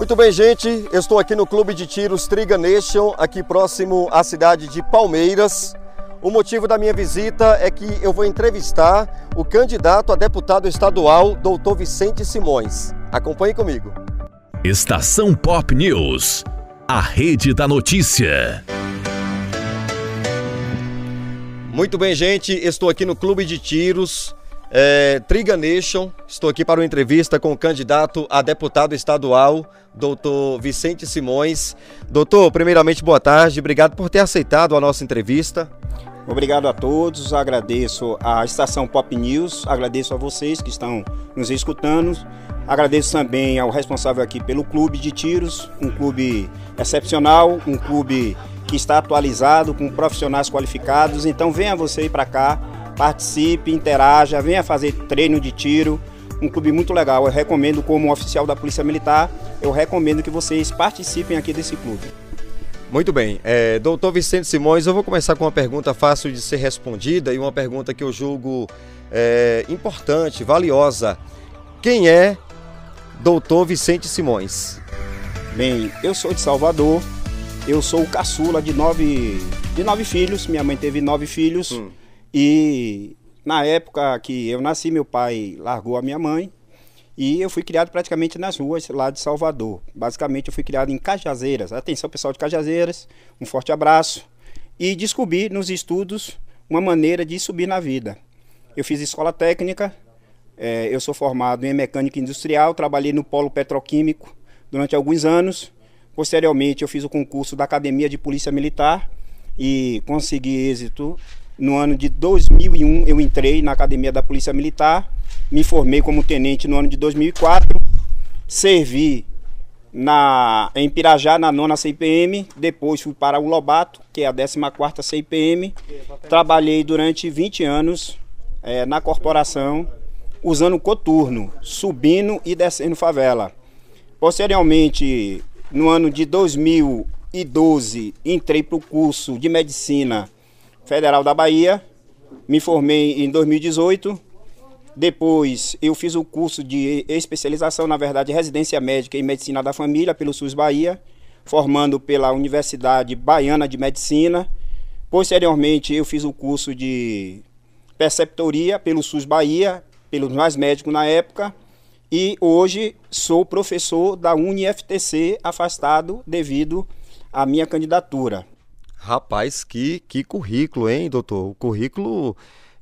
Muito bem, gente. Eu estou aqui no Clube de Tiros Triga Nation, aqui próximo à cidade de Palmeiras. O motivo da minha visita é que eu vou entrevistar o candidato a deputado estadual, doutor Vicente Simões. Acompanhe comigo. Estação Pop News, a rede da notícia. Muito bem, gente. Estou aqui no Clube de Tiros é, Triga Nation. Estou aqui para uma entrevista com o candidato a deputado estadual, doutor Vicente Simões. Doutor, primeiramente, boa tarde. Obrigado por ter aceitado a nossa entrevista. Obrigado a todos, agradeço à Estação Pop News, agradeço a vocês que estão nos escutando, agradeço também ao responsável aqui pelo Clube de Tiros, um clube excepcional, um clube que está atualizado com profissionais qualificados. Então venha você para cá participe, interaja, venha fazer treino de tiro. Um clube muito legal. Eu recomendo, como oficial da Polícia Militar, eu recomendo que vocês participem aqui desse clube. Muito bem. É, doutor Vicente Simões, eu vou começar com uma pergunta fácil de ser respondida e uma pergunta que eu julgo é, importante, valiosa. Quem é doutor Vicente Simões? Bem, eu sou de Salvador, eu sou o caçula de nove, de nove filhos, minha mãe teve nove filhos. Hum. E na época que eu nasci, meu pai largou a minha mãe e eu fui criado praticamente nas ruas lá de Salvador. Basicamente, eu fui criado em Cajazeiras. Atenção, pessoal de Cajazeiras, um forte abraço. E descobri nos estudos uma maneira de subir na vida. Eu fiz escola técnica, é, eu sou formado em mecânica industrial, trabalhei no polo petroquímico durante alguns anos. Posteriormente, eu fiz o concurso da Academia de Polícia Militar e consegui êxito no ano de 2001, eu entrei na Academia da Polícia Militar, me formei como tenente no ano de 2004, servi na, em Pirajá, na nona CIPM, depois fui para o Lobato, que é a 14ª CIPM, trabalhei durante 20 anos é, na corporação, usando coturno, subindo e descendo favela. Posteriormente, no ano de 2012, entrei para o curso de medicina Federal da Bahia. Me formei em 2018. Depois eu fiz o curso de especialização, na verdade, residência médica em medicina da família pelo SUS Bahia, formando pela Universidade Baiana de Medicina. Posteriormente eu fiz o curso de preceptoria pelo SUS Bahia, pelos mais médicos na época. E hoje sou professor da UniFTC, afastado devido à minha candidatura. Rapaz, que, que currículo, hein, doutor? O currículo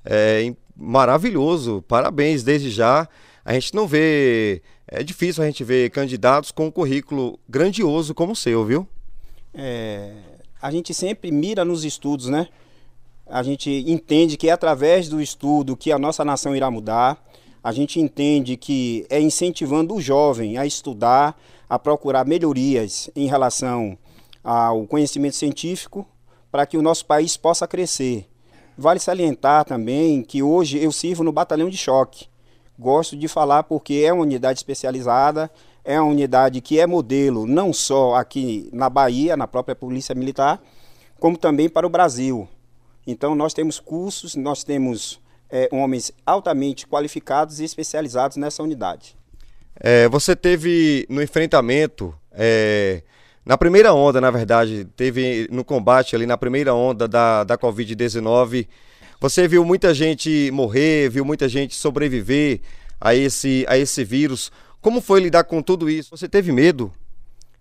é maravilhoso. Parabéns desde já. A gente não vê. É difícil a gente ver candidatos com um currículo grandioso como o seu, viu? É, a gente sempre mira nos estudos, né? A gente entende que é através do estudo que a nossa nação irá mudar. A gente entende que é incentivando o jovem a estudar, a procurar melhorias em relação ao conhecimento científico para que o nosso país possa crescer. Vale salientar também que hoje eu sirvo no batalhão de choque. Gosto de falar porque é uma unidade especializada, é uma unidade que é modelo não só aqui na Bahia, na própria Polícia Militar, como também para o Brasil. Então nós temos cursos, nós temos é, homens altamente qualificados e especializados nessa unidade. É, você teve no enfrentamento é, na primeira onda, na verdade, teve no combate ali, na primeira onda da, da Covid-19, você viu muita gente morrer, viu muita gente sobreviver a esse, a esse vírus. Como foi lidar com tudo isso? Você teve medo?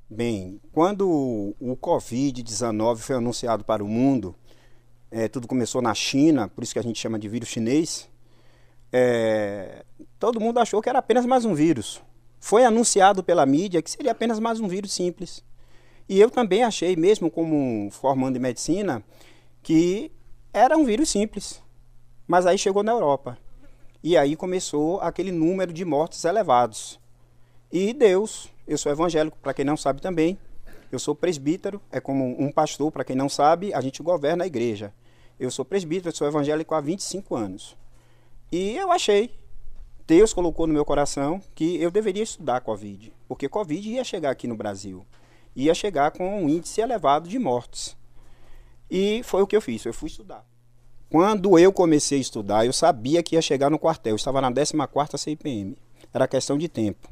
Bem, quando o Covid-19 foi anunciado para o mundo, é, tudo começou na China, por isso que a gente chama de vírus chinês, é, todo mundo achou que era apenas mais um vírus. Foi anunciado pela mídia que seria apenas mais um vírus simples. E eu também achei, mesmo como formando em medicina, que era um vírus simples. Mas aí chegou na Europa. E aí começou aquele número de mortes elevados. E Deus, eu sou evangélico, para quem não sabe também, eu sou presbítero, é como um pastor, para quem não sabe, a gente governa a igreja. Eu sou presbítero, sou evangélico há 25 anos. E eu achei, Deus colocou no meu coração que eu deveria estudar Covid, porque Covid ia chegar aqui no Brasil ia chegar com um índice elevado de mortes. E foi o que eu fiz, eu fui estudar. Quando eu comecei a estudar, eu sabia que ia chegar no quartel, eu estava na 14ª CIPM. Era questão de tempo.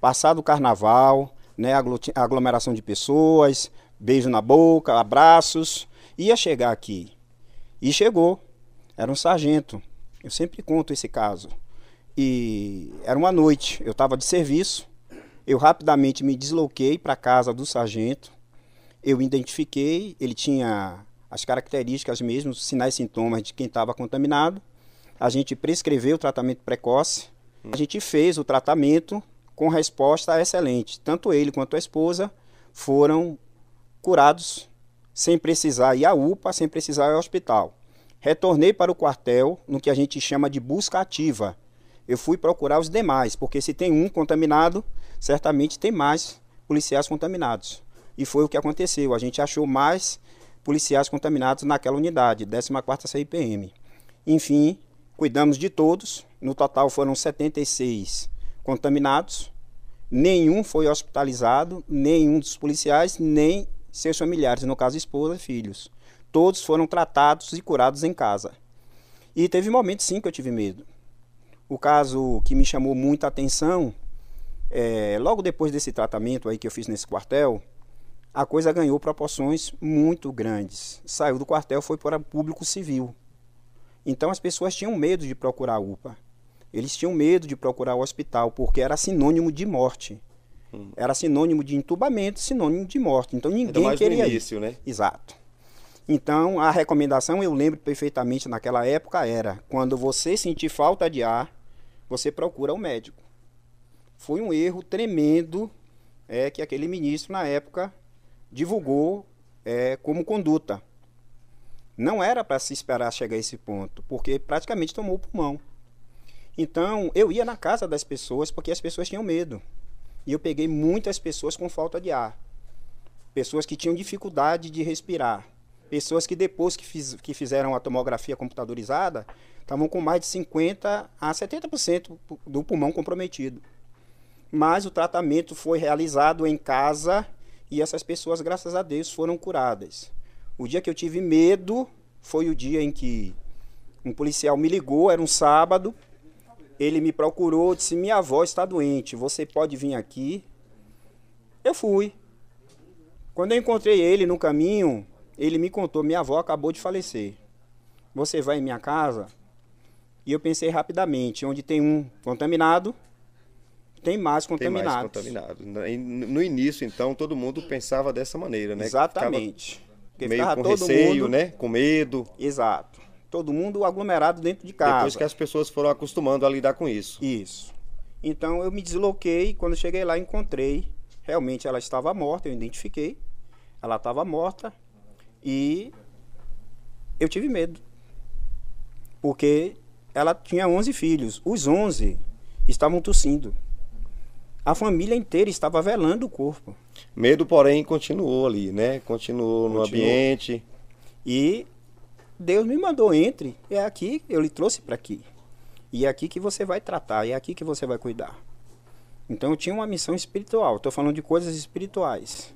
Passado o carnaval, né, aglomeração de pessoas, beijo na boca, abraços. Ia chegar aqui. E chegou. Era um sargento. Eu sempre conto esse caso. E era uma noite. Eu estava de serviço. Eu rapidamente me desloquei para a casa do sargento. Eu identifiquei, ele tinha as características mesmo, sinais e sintomas de quem estava contaminado. A gente prescreveu o tratamento precoce. A gente fez o tratamento com resposta excelente. Tanto ele quanto a esposa foram curados sem precisar ir à UPA, sem precisar ir ao hospital. Retornei para o quartel no que a gente chama de busca ativa. Eu fui procurar os demais, porque se tem um contaminado, certamente tem mais policiais contaminados. E foi o que aconteceu. A gente achou mais policiais contaminados naquela unidade, 14ª CIPM. Enfim, cuidamos de todos. No total foram 76 contaminados. Nenhum foi hospitalizado, nenhum dos policiais, nem seus familiares, no caso esposa e filhos. Todos foram tratados e curados em casa. E teve momentos sim que eu tive medo. O caso que me chamou muita atenção, é, logo depois desse tratamento aí que eu fiz nesse quartel, a coisa ganhou proporções muito grandes. Saiu do quartel, foi para público civil. Então as pessoas tinham medo de procurar a UPA. Eles tinham medo de procurar o hospital, porque era sinônimo de morte. Hum. Era sinônimo de entubamento, sinônimo de morte. Então ninguém mais queria no início, ir. né? Exato. Então a recomendação, eu lembro perfeitamente naquela época, era quando você sentir falta de ar, você procura o médico. Foi um erro tremendo é, que aquele ministro na época divulgou é, como conduta. Não era para se esperar chegar a esse ponto, porque praticamente tomou o pulmão. Então, eu ia na casa das pessoas porque as pessoas tinham medo. E eu peguei muitas pessoas com falta de ar. Pessoas que tinham dificuldade de respirar. Pessoas que depois que, fiz, que fizeram a tomografia computadorizada, estavam com mais de 50% a 70% do pulmão comprometido. Mas o tratamento foi realizado em casa e essas pessoas, graças a Deus, foram curadas. O dia que eu tive medo foi o dia em que um policial me ligou, era um sábado, ele me procurou, disse: Minha avó está doente, você pode vir aqui? Eu fui. Quando eu encontrei ele no caminho, ele me contou: Minha avó acabou de falecer. Você vai em minha casa? E eu pensei rapidamente: onde tem um contaminado, tem mais contaminados. Tem mais contaminados. No início, então, todo mundo pensava dessa maneira, né? Exatamente. Ficava meio com receio, mundo... né? Com medo. Exato todo mundo aglomerado dentro de casa. Depois que as pessoas foram acostumando a lidar com isso. Isso. Então eu me desloquei, quando cheguei lá encontrei, realmente ela estava morta, eu identifiquei. Ela estava morta e eu tive medo. Porque ela tinha 11 filhos, os 11 estavam tossindo. A família inteira estava velando o corpo. Medo, porém, continuou ali, né? Continuou, continuou. no ambiente. E Deus me mandou, entre. É aqui, eu lhe trouxe para aqui. E é aqui que você vai tratar, é aqui que você vai cuidar. Então eu tinha uma missão espiritual. Estou falando de coisas espirituais.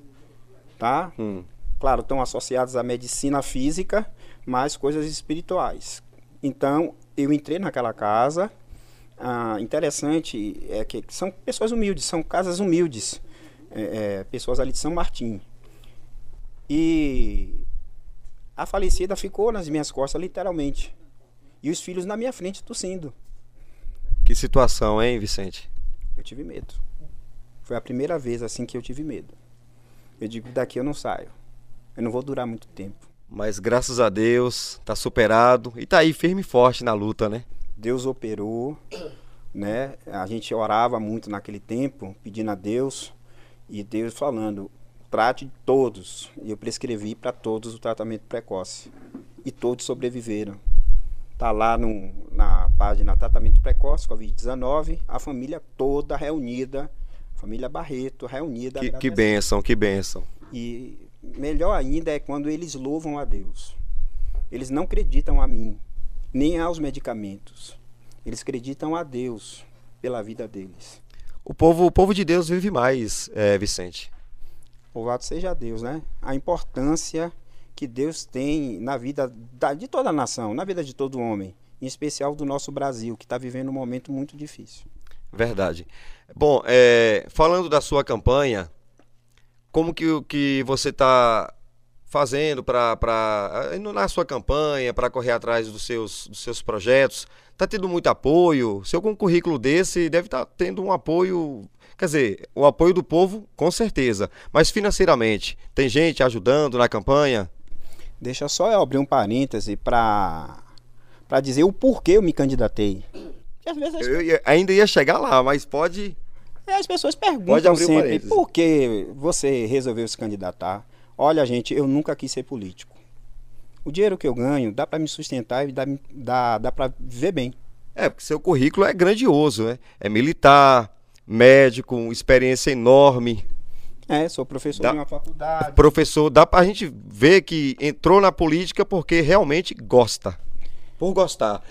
Tá? Hum. Claro, estão associadas à medicina física, mas coisas espirituais. Então eu entrei naquela casa. Ah, interessante é que são pessoas humildes, são casas humildes. É, é, pessoas ali de São Martim. E a falecida ficou nas minhas costas, literalmente. E os filhos na minha frente tossindo. Que situação, hein, Vicente? Eu tive medo. Foi a primeira vez assim que eu tive medo. Eu digo, daqui eu não saio. Eu não vou durar muito tempo. Mas graças a Deus, tá superado e tá aí firme e forte na luta, né? Deus operou, né? A gente orava muito naquele tempo, pedindo a Deus e Deus falando: trate todos. E eu prescrevi para todos o tratamento precoce. E todos sobreviveram. Tá lá no, na página Tratamento Precoce, Covid-19, a família toda reunida, família Barreto reunida. Que, que bênção, que bênção. E melhor ainda é quando eles louvam a Deus. Eles não acreditam a mim, nem aos medicamentos. Eles acreditam a Deus pela vida deles. O povo, o povo de Deus vive mais, é, Vicente. Louvado seja Deus, né? A importância que Deus tem na vida da, de toda a nação, na vida de todo homem, em especial do nosso Brasil, que está vivendo um momento muito difícil. Verdade. Bom, é, falando da sua campanha, como que, que você está fazendo para na sua campanha, para correr atrás dos seus, dos seus projetos? Está tendo muito apoio? Se algum currículo desse deve estar tá tendo um apoio, quer dizer, o apoio do povo, com certeza, mas financeiramente, tem gente ajudando na campanha? Deixa só eu abrir um parêntese para para dizer o porquê eu me candidatei. Eu ia, ainda ia chegar lá, mas pode. É, as pessoas perguntam sempre por que você resolveu se candidatar. Olha, gente, eu nunca quis ser político. O dinheiro que eu ganho dá para me sustentar e dá, dá, dá para viver bem. É, porque seu currículo é grandioso, né? É militar, médico, experiência enorme. É, sou professor dá, de uma faculdade. Professor, dá pra gente ver que entrou na política porque realmente gosta. Por gostar.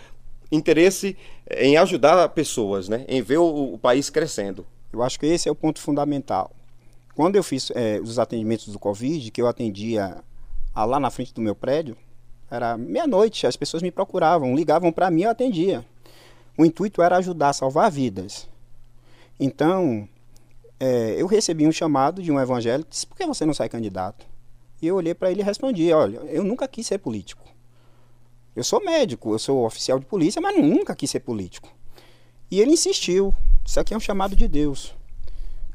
Interesse em ajudar pessoas, né? Em ver o, o país crescendo. Eu acho que esse é o ponto fundamental. Quando eu fiz é, os atendimentos do Covid, que eu atendia lá na frente do meu prédio, era meia-noite, as pessoas me procuravam, ligavam para mim, eu atendia. O intuito era ajudar a salvar vidas. Então, é, eu recebi um chamado de um evangélico, disse, por que você não sai candidato? E eu olhei para ele e respondi, olha, eu nunca quis ser político. Eu sou médico, eu sou oficial de polícia, mas nunca quis ser político. E ele insistiu, isso aqui é um chamado de Deus.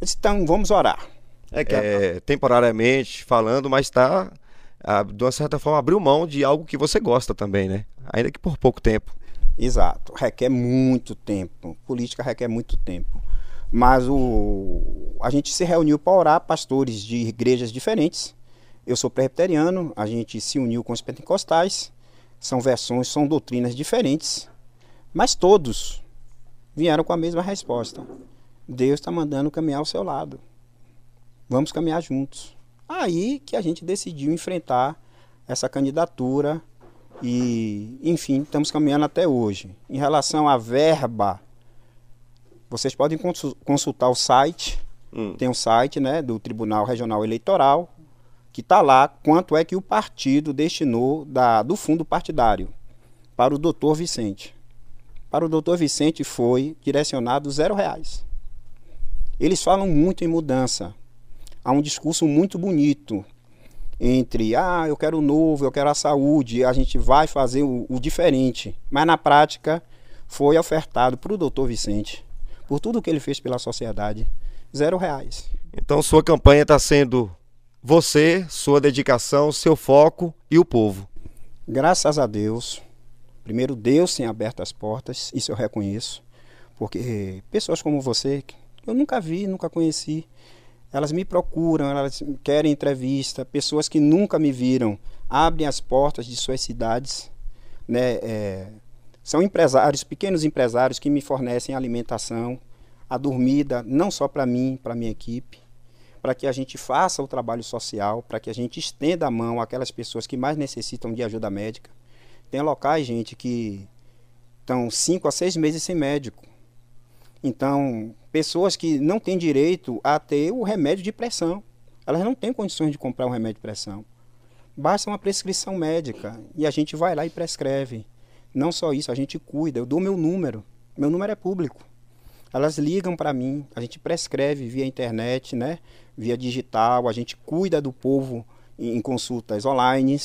Eu disse, então vamos orar. É que é, temporariamente falando, mas está, de uma certa forma, abriu mão de algo que você gosta também, né? Ainda que por pouco tempo. Exato, requer muito tempo. Política requer muito tempo. Mas o, a gente se reuniu para orar, pastores de igrejas diferentes. Eu sou presbiteriano, a gente se uniu com os pentecostais. São versões, são doutrinas diferentes, mas todos vieram com a mesma resposta. Deus está mandando caminhar ao seu lado. Vamos caminhar juntos. Aí que a gente decidiu enfrentar essa candidatura e, enfim, estamos caminhando até hoje. Em relação à verba, vocês podem consultar o site, hum. tem um site né, do Tribunal Regional Eleitoral, que está lá quanto é que o partido destinou da, do fundo partidário para o doutor Vicente. Para o doutor Vicente foi direcionado zero reais. Eles falam muito em mudança, há um discurso muito bonito entre ah, eu quero o novo, eu quero a saúde, a gente vai fazer o, o diferente. Mas na prática foi ofertado para o doutor Vicente, por tudo que ele fez pela sociedade, zero reais. Então sua campanha está sendo você, sua dedicação, seu foco e o povo. Graças a Deus. Primeiro, Deus tem aberto as portas, isso eu reconheço. Porque pessoas como você, eu nunca vi, nunca conheci, elas me procuram, elas querem entrevista, pessoas que nunca me viram abrem as portas de suas cidades, né? É, são empresários, pequenos empresários que me fornecem alimentação, a dormida, não só para mim, para minha equipe, para que a gente faça o trabalho social, para que a gente estenda a mão àquelas pessoas que mais necessitam de ajuda médica. Tem locais, gente, que estão cinco a seis meses sem médico. Então, pessoas que não têm direito a ter o remédio de pressão. Elas não têm condições de comprar um remédio de pressão. Basta uma prescrição médica e a gente vai lá e prescreve. Não só isso, a gente cuida. Eu dou meu número. Meu número é público. Elas ligam para mim, a gente prescreve via internet, né? via digital, a gente cuida do povo em consultas online.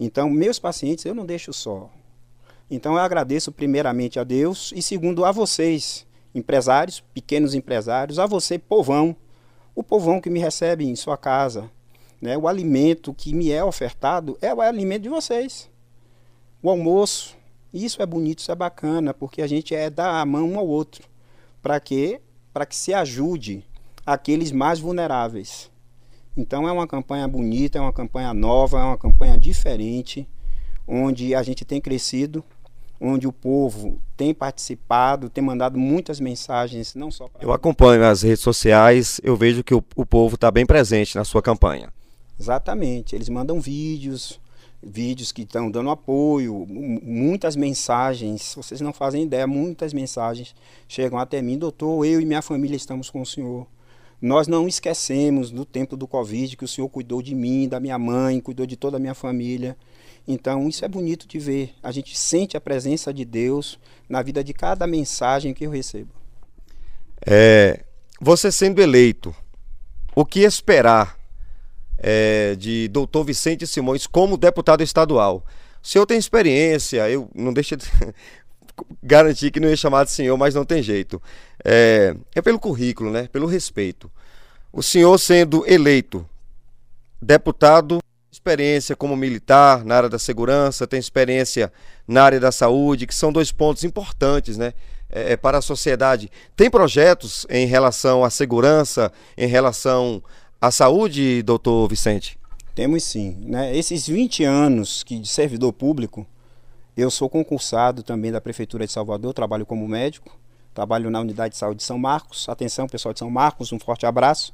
Então, meus pacientes eu não deixo só. Então, eu agradeço primeiramente a Deus e segundo a vocês empresários, pequenos empresários, a você, povão, o povão que me recebe em sua casa. Né? O alimento que me é ofertado é o alimento de vocês. O almoço. Isso é bonito, isso é bacana, porque a gente é dar a mão um ao outro. Para quê? Para que se ajude aqueles mais vulneráveis. Então é uma campanha bonita, é uma campanha nova, é uma campanha diferente, onde a gente tem crescido onde o povo tem participado, tem mandado muitas mensagens, não só Eu acompanho as redes sociais, eu vejo que o, o povo está bem presente na sua campanha. Exatamente, eles mandam vídeos, vídeos que estão dando apoio, muitas mensagens, vocês não fazem ideia, muitas mensagens chegam até mim, doutor, eu e minha família estamos com o senhor. Nós não esquecemos do tempo do Covid que o senhor cuidou de mim, da minha mãe, cuidou de toda a minha família. Então, isso é bonito de ver. A gente sente a presença de Deus na vida de cada mensagem que eu recebo. É, você sendo eleito, o que esperar é, de doutor Vicente Simões como deputado estadual? O senhor tem experiência, eu não deixa de garantir que não ia chamar de senhor, mas não tem jeito. É, é pelo currículo, né? Pelo respeito. O senhor sendo eleito deputado, experiência como militar na área da segurança, tem experiência na área da saúde, que são dois pontos importantes, né? É, é para a sociedade. Tem projetos em relação à segurança, em relação à saúde, doutor Vicente? Temos sim. Né? Esses 20 anos que de servidor público, eu sou concursado também da Prefeitura de Salvador, trabalho como médico, trabalho na Unidade de Saúde de São Marcos. Atenção, pessoal de São Marcos, um forte abraço.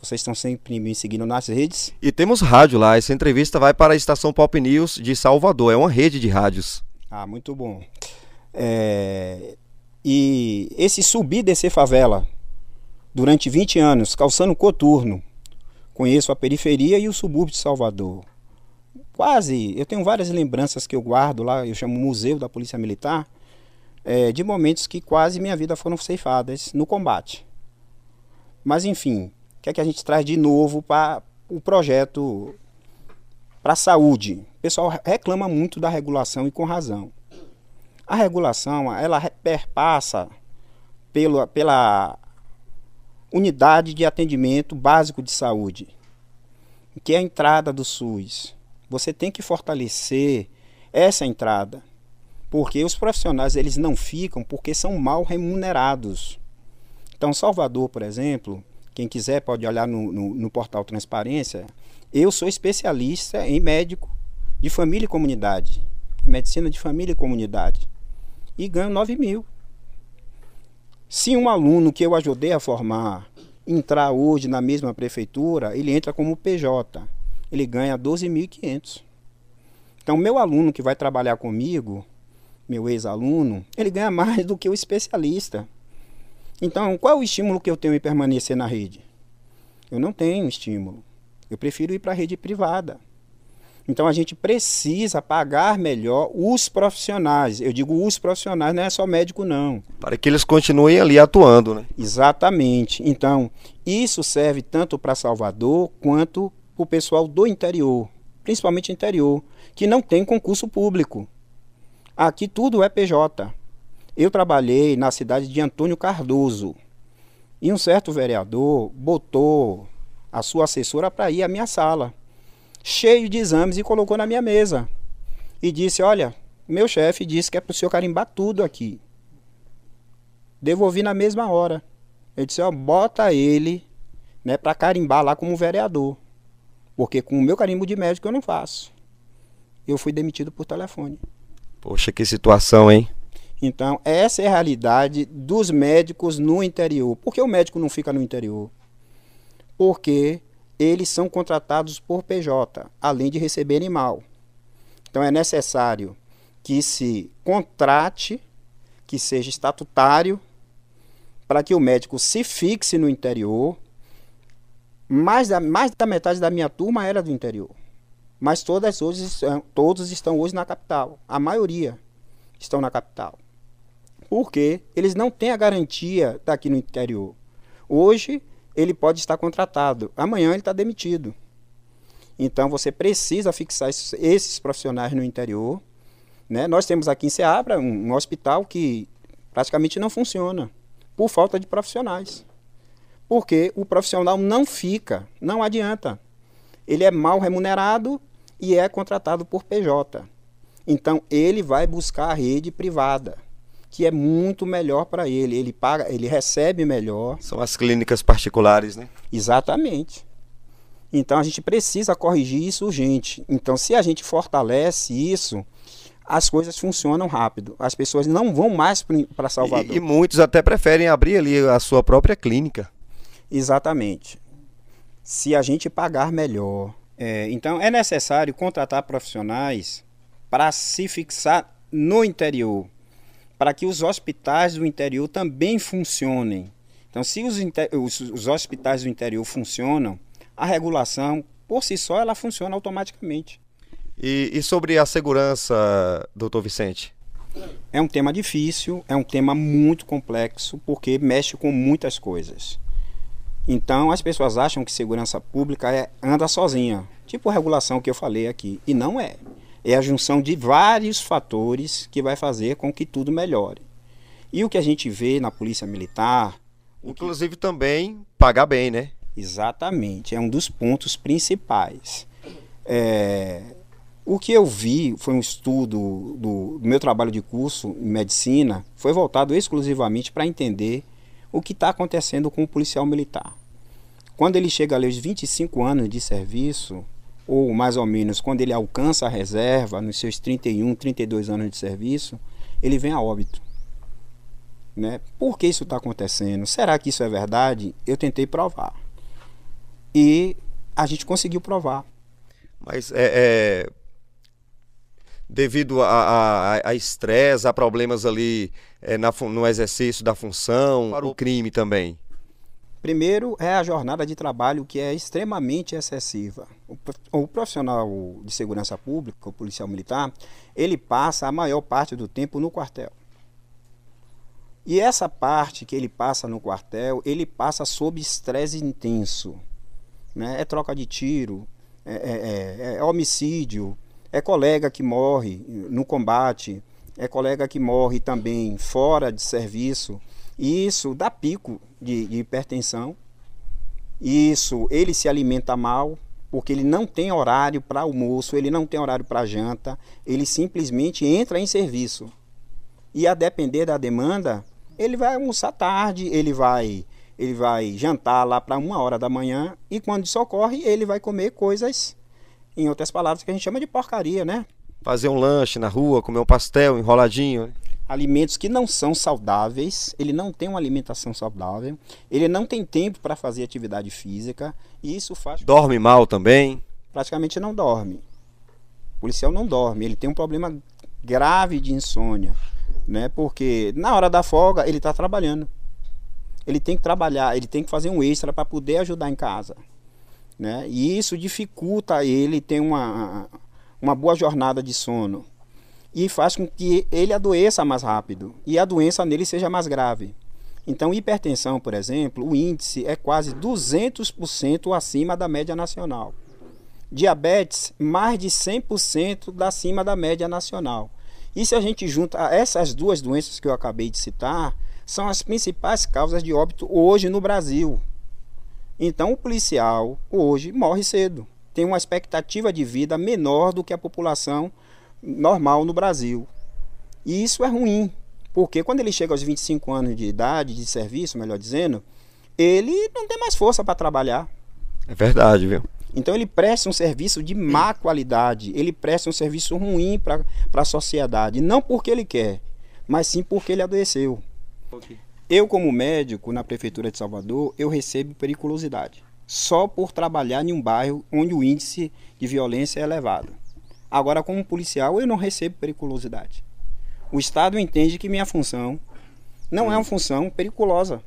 Vocês estão sempre me seguindo nas redes. E temos rádio lá. Essa entrevista vai para a estação Pop News de Salvador. É uma rede de rádios. Ah, muito bom. É... E esse subir e descer favela durante 20 anos, calçando coturno, conheço a periferia e o subúrbio de Salvador. Quase, eu tenho várias lembranças que eu guardo lá, eu chamo Museu da Polícia Militar, é, de momentos que quase minha vida foram ceifadas no combate. Mas enfim, que é que a gente traz de novo para o projeto para a saúde? O pessoal reclama muito da regulação e com razão. A regulação, ela perpassa pela, pela unidade de atendimento básico de saúde, que é a entrada do SUS. Você tem que fortalecer essa entrada, porque os profissionais eles não ficam porque são mal remunerados. Então, Salvador, por exemplo, quem quiser pode olhar no, no, no portal Transparência. Eu sou especialista em médico de família e comunidade, medicina de família e comunidade, e ganho 9 mil. Se um aluno que eu ajudei a formar entrar hoje na mesma prefeitura, ele entra como PJ, ele ganha 12.500. Então, meu aluno que vai trabalhar comigo, meu ex-aluno, ele ganha mais do que o especialista. Então, qual é o estímulo que eu tenho em permanecer na rede? Eu não tenho estímulo. Eu prefiro ir para a rede privada. Então a gente precisa pagar melhor os profissionais. Eu digo os profissionais, não é só médico, não. Para que eles continuem ali atuando, né? Exatamente. Então, isso serve tanto para Salvador quanto para o pessoal do interior, principalmente interior, que não tem concurso público. Aqui tudo é PJ. Eu trabalhei na cidade de Antônio Cardoso e um certo vereador botou a sua assessora para ir à minha sala, cheio de exames, e colocou na minha mesa. E disse: Olha, meu chefe disse que é para o senhor carimbar tudo aqui. Devolvi na mesma hora. Eu disse: Ó, bota ele né, para carimbar lá como vereador. Porque com o meu carimbo de médico eu não faço. Eu fui demitido por telefone. Poxa, que situação, hein? Então, essa é a realidade dos médicos no interior. Por que o médico não fica no interior? Porque eles são contratados por PJ, além de receberem mal. Então, é necessário que se contrate, que seja estatutário, para que o médico se fixe no interior. Mais da, mais da metade da minha turma era do interior. Mas todas hoje, todos estão hoje na capital. A maioria estão na capital porque eles não têm a garantia daqui no interior. Hoje ele pode estar contratado, amanhã ele está demitido. Então você precisa fixar esses, profissionais no interior. Né? Nós temos aqui em Ceabra um, um hospital que praticamente não funciona por falta de profissionais. Porque o profissional não fica, não adianta. Ele é mal remunerado e é contratado por PJ. Então ele vai buscar a rede privada que é muito melhor para ele. Ele paga, ele recebe melhor. São as clínicas particulares, né? Exatamente. Então a gente precisa corrigir isso urgente. Então, se a gente fortalece isso, as coisas funcionam rápido. As pessoas não vão mais para Salvador. E, e, muitos até preferem abrir ali a sua própria clínica. Exatamente. Se a gente pagar melhor. É, então é necessário contratar profissionais para se fixar no interior para que os hospitais do interior também funcionem. Então, se os, os, os hospitais do interior funcionam, a regulação, por si só, ela funciona automaticamente. E, e, sobre a segurança, doutor Vicente? É um tema difícil, é um tema muito complexo, porque mexe com muitas coisas. Então as pessoas acham que segurança pública é anda sozinha, tipo a regulação que eu falei aqui, e não é. É a junção de vários fatores que vai fazer com que tudo melhore. E o que a gente vê na polícia militar, inclusive que... também pagar bem, né? Exatamente, é um dos pontos principais. É, o que eu vi foi um estudo do, do meu trabalho de curso em medicina, foi voltado exclusivamente para entender o que está acontecendo com o policial militar. Quando ele chega aos 25 anos de serviço, ou mais ou menos quando ele alcança a reserva, nos seus 31, 32 anos de serviço, ele vem a óbito. Né? Por que isso está acontecendo? Será que isso é verdade? Eu tentei provar. E a gente conseguiu provar. Mas é, é devido a estresse, a, a, a, problemas ali é, na, no exercício da função, para o crime também? Primeiro é a jornada de trabalho que é extremamente excessiva. O, profissional de segurança pública, o policial militar, ele passa a maior parte do tempo no quartel. E essa parte que ele passa no quartel, ele passa sob estresse intenso. Né? É troca de tiro, é, é, é, é homicídio, é colega que morre no combate, é colega que morre também fora de serviço. Isso dá pico de, de hipertensão. Isso, ele se alimenta mal, porque ele não tem horário para almoço, ele não tem horário para janta, ele simplesmente entra em serviço. E a depender da demanda, ele vai almoçar tarde, ele vai ele vai jantar lá para uma hora da manhã e quando isso ocorre, ele vai comer coisas em outras palavras, que a gente chama de porcaria, né? Fazer um lanche na rua, comer um pastel enroladinho. Alimentos que não são saudáveis, ele não tem uma alimentação saudável, ele não tem tempo para fazer atividade física, e isso faz. Dorme mal também? Praticamente não dorme. O policial não dorme, ele tem um problema grave de insônia, né? Porque na hora da folga ele está trabalhando. Ele tem que trabalhar, ele tem que fazer um extra para poder ajudar em casa. Né? E isso dificulta ele ter uma, uma boa jornada de sono e faz com que ele adoeça mais rápido e a doença nele seja mais grave. Então, hipertensão, por exemplo, o índice é quase 200% acima da média nacional. Diabetes, mais de 100% acima da média nacional. E se a gente junta essas duas doenças que eu acabei de citar, são as principais causas de óbito hoje no Brasil. Então, o policial hoje morre cedo. Tem uma expectativa de vida menor do que a população normal no Brasil. E isso é ruim, porque quando ele chega aos 25 anos de idade, de serviço, melhor dizendo, ele não tem mais força para trabalhar. É verdade, viu? Então ele presta um serviço de má qualidade, ele presta um serviço ruim para a sociedade, não porque ele quer, mas sim porque ele adoeceu. Okay. Eu, como médico na Prefeitura de Salvador, eu recebo periculosidade. Só por trabalhar em um bairro onde o índice de violência é elevado. Agora, como policial, eu não recebo periculosidade. O Estado entende que minha função não é uma função periculosa.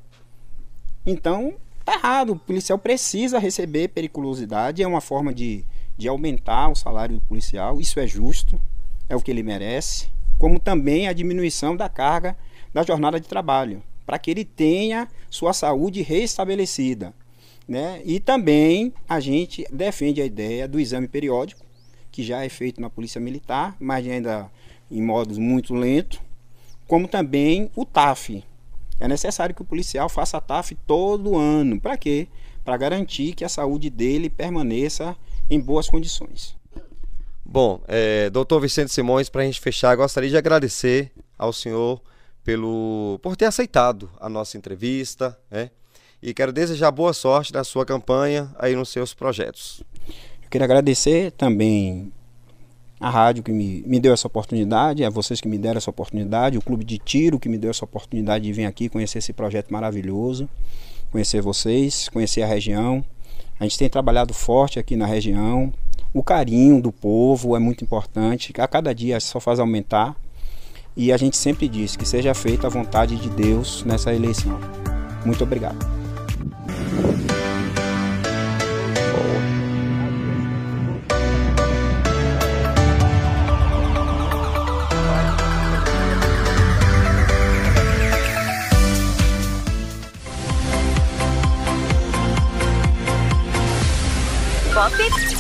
Então, tá errado. O policial precisa receber periculosidade. É uma forma de, de aumentar o salário do policial. Isso é justo, é o que ele merece. Como também a diminuição da carga da jornada de trabalho para que ele tenha sua saúde restabelecida. Né? E também a gente defende a ideia do exame periódico, que já é feito na Polícia Militar, mas ainda em modos muito lento, como também o TAF. É necessário que o policial faça TAF todo ano. Para quê? Para garantir que a saúde dele permaneça em boas condições. Bom, é, doutor Vicente Simões, para a gente fechar, gostaria de agradecer ao senhor pelo por ter aceitado a nossa entrevista, né? E quero desejar boa sorte na sua campanha aí nos seus projetos. Eu quero agradecer também a rádio que me, me deu essa oportunidade, a vocês que me deram essa oportunidade, o Clube de Tiro que me deu essa oportunidade de vir aqui conhecer esse projeto maravilhoso, conhecer vocês, conhecer a região. A gente tem trabalhado forte aqui na região. O carinho do povo é muito importante. A cada dia só faz aumentar. E a gente sempre diz que seja feita a vontade de Deus nessa eleição. Muito obrigado. Pop